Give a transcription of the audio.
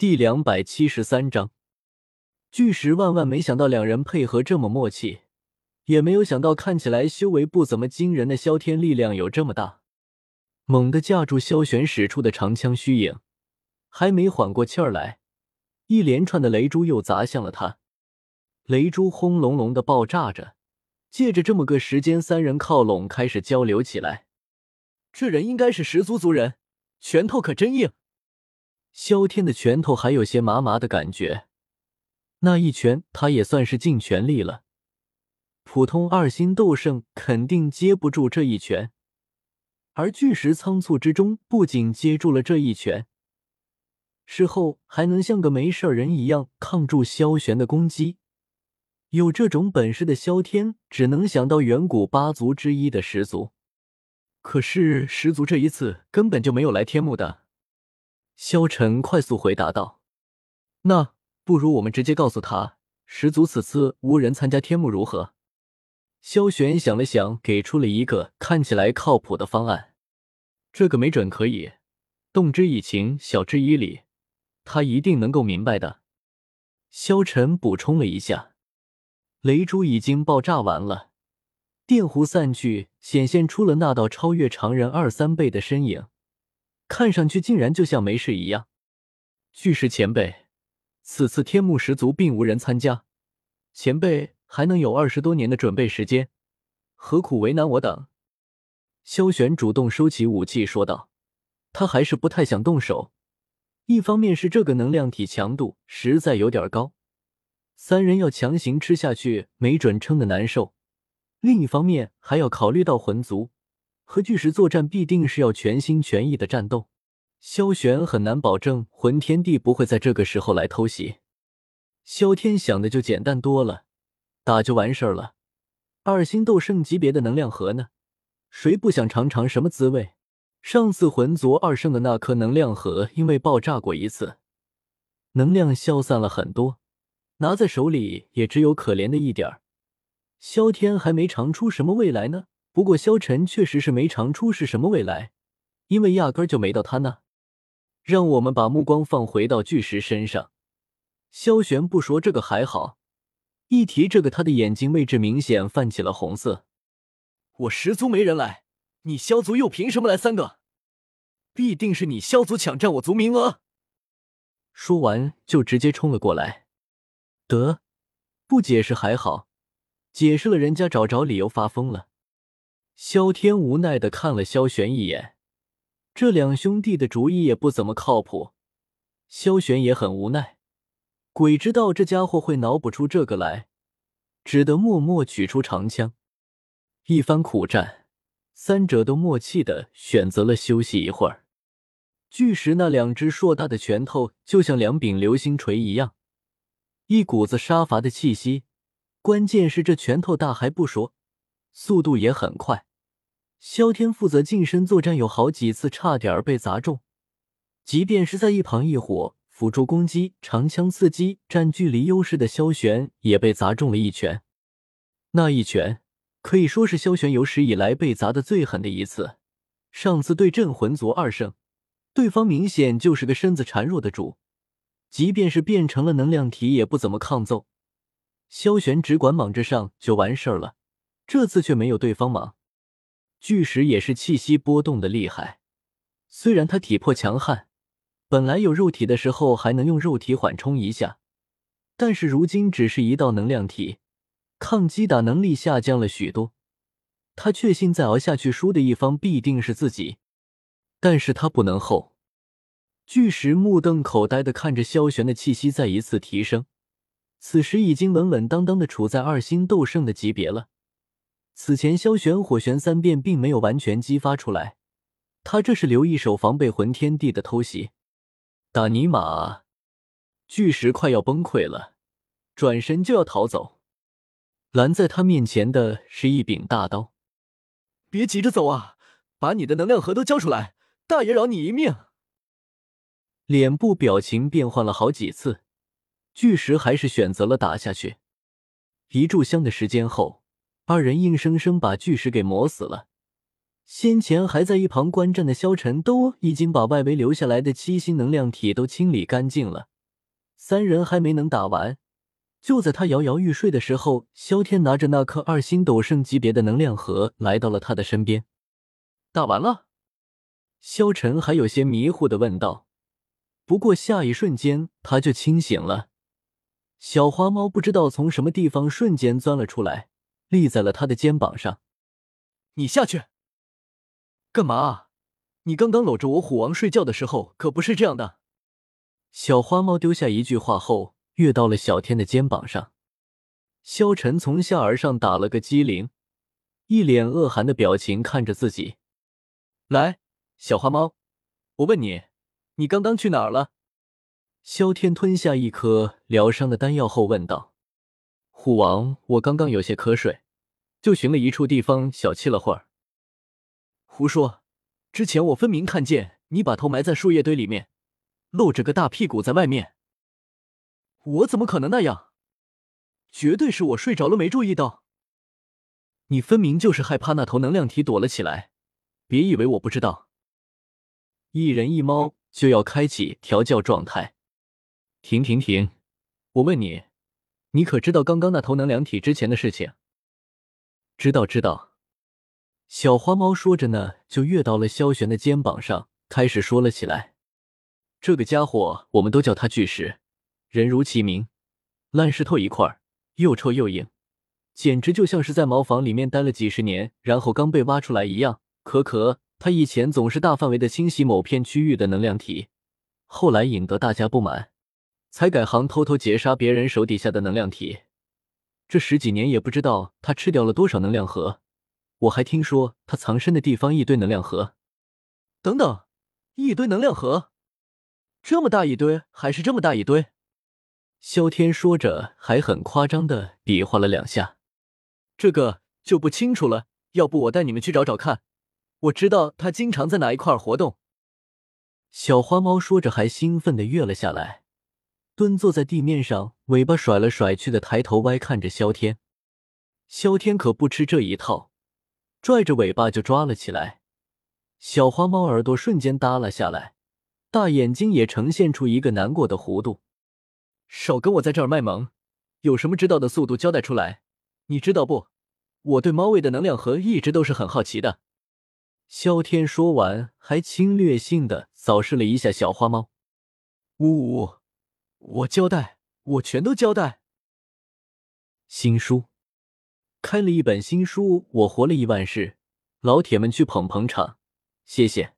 第两百七十三章，巨石万万没想到两人配合这么默契，也没有想到看起来修为不怎么惊人的萧天力量有这么大，猛地架住萧玄使出的长枪虚影，还没缓过气儿来，一连串的雷珠又砸向了他，雷珠轰隆隆的爆炸着，借着这么个时间，三人靠拢开始交流起来。这人应该是十族族人，拳头可真硬。萧天的拳头还有些麻麻的感觉，那一拳他也算是尽全力了。普通二星斗圣肯定接不住这一拳，而巨石仓促之中不仅接住了这一拳，事后还能像个没事人一样抗住萧玄的攻击。有这种本事的萧天，只能想到远古八族之一的十族。可是十族这一次根本就没有来天幕的。萧晨快速回答道：“那不如我们直接告诉他，十族此次无人参加天幕，如何？”萧玄想了想，给出了一个看起来靠谱的方案。这个没准可以，动之以情，晓之以理，他一定能够明白的。萧晨补充了一下：“雷珠已经爆炸完了，电弧散去，显现出了那道超越常人二三倍的身影。”看上去竟然就像没事一样。巨石前辈，此次天幕十族并无人参加，前辈还能有二十多年的准备时间，何苦为难我等？萧玄主动收起武器说道：“他还是不太想动手，一方面是这个能量体强度实在有点高，三人要强行吃下去，没准撑的难受；另一方面还要考虑到魂族。”和巨石作战必定是要全心全意的战斗，萧玄很难保证魂天帝不会在这个时候来偷袭。萧天想的就简单多了，打就完事儿了。二星斗圣级别的能量核呢？谁不想尝尝什么滋味？上次魂族二圣的那颗能量核因为爆炸过一次，能量消散了很多，拿在手里也只有可怜的一点儿。萧天还没尝出什么味来呢。不过，萧晨确实是没尝出是什么未来，因为压根就没到他那。让我们把目光放回到巨石身上。萧玄不说这个还好，一提这个，他的眼睛位置明显泛起了红色。我十族没人来，你萧族又凭什么来三个？必定是你萧族抢占我族名额。说完就直接冲了过来。得，不解释还好，解释了人家找着理由发疯了。萧天无奈的看了萧玄一眼，这两兄弟的主意也不怎么靠谱。萧玄也很无奈，鬼知道这家伙会脑补出这个来，只得默默取出长枪。一番苦战，三者都默契的选择了休息一会儿。巨石那两只硕大的拳头就像两柄流星锤一样，一股子杀伐的气息。关键是这拳头大还不说，速度也很快。萧天负责近身作战，有好几次差点被砸中。即便是在一旁一火辅助攻击、长枪刺击、占距离优势的萧玄，也被砸中了一拳。那一拳可以说是萧玄有史以来被砸的最狠的一次。上次对阵魂族二圣，对方明显就是个身子孱弱的主，即便是变成了能量体，也不怎么抗揍。萧玄只管莽着上就完事儿了，这次却没有对方莽。巨石也是气息波动的厉害，虽然他体魄强悍，本来有肉体的时候还能用肉体缓冲一下，但是如今只是一道能量体，抗击打能力下降了许多。他确信再熬下去，输的一方必定是自己，但是他不能后。巨石目瞪口呆的看着萧玄的气息再一次提升，此时已经稳稳当当的处在二星斗圣的级别了。此前萧玄火旋三变并没有完全激发出来，他这是留一手防备魂天帝的偷袭。打尼玛！巨石快要崩溃了，转身就要逃走，拦在他面前的是一柄大刀。别急着走啊，把你的能量核都交出来，大爷饶你一命。脸部表情变换了好几次，巨石还是选择了打下去。一炷香的时间后。二人硬生生把巨石给磨死了。先前还在一旁观战的萧晨都已经把外围留下来的七星能量体都清理干净了，三人还没能打完。就在他摇摇欲睡的时候，萧天拿着那颗二星斗圣级别的能量核来到了他的身边。打完了，萧晨还有些迷糊的问道。不过下一瞬间他就清醒了。小花猫不知道从什么地方瞬间钻了出来，立在了他的肩膀上。你下去，干嘛？你刚刚搂着我虎王睡觉的时候可不是这样的。小花猫丢下一句话后。跃到了小天的肩膀上，萧晨从下而上打了个激灵，一脸恶寒的表情看着自己。来，小花猫，我问你，你刚刚去哪儿了？萧天吞下一颗疗伤的丹药后问道。虎王，我刚刚有些瞌睡，就寻了一处地方小憩了会儿。胡说，之前我分明看见你把头埋在树叶堆里面，露着个大屁股在外面。我怎么可能那样？绝对是我睡着了没注意到。你分明就是害怕那头能量体躲了起来，别以为我不知道。一人一猫就要开启调教状态。停停停！我问你，你可知道刚刚那头能量体之前的事情？知道知道。小花猫说着呢，就跃到了萧玄的肩膀上，开始说了起来。这个家伙，我们都叫他巨石。人如其名，烂石头一块，又臭又硬，简直就像是在茅房里面待了几十年，然后刚被挖出来一样。可可，他以前总是大范围的清洗某片区域的能量体，后来引得大家不满，才改行偷偷截杀别人手底下的能量体。这十几年也不知道他吃掉了多少能量核，我还听说他藏身的地方一堆能量核。等等，一堆能量核，这么大一堆，还是这么大一堆？萧天说着，还很夸张的比划了两下。这个就不清楚了，要不我带你们去找找看。我知道他经常在哪一块活动。小花猫说着，还兴奋的跃了下来，蹲坐在地面上，尾巴甩来甩去的，抬头歪看着萧天。萧天可不吃这一套，拽着尾巴就抓了起来。小花猫耳朵瞬间耷拉下来，大眼睛也呈现出一个难过的弧度。少跟我在这儿卖萌，有什么知道的速度交代出来。你知道不？我对猫味的能量核一直都是很好奇的。萧天说完，还侵略性的扫视了一下小花猫。呜呜，我交代，我全都交代。新书，开了一本新书，我活了一万世，老铁们去捧捧场，谢谢。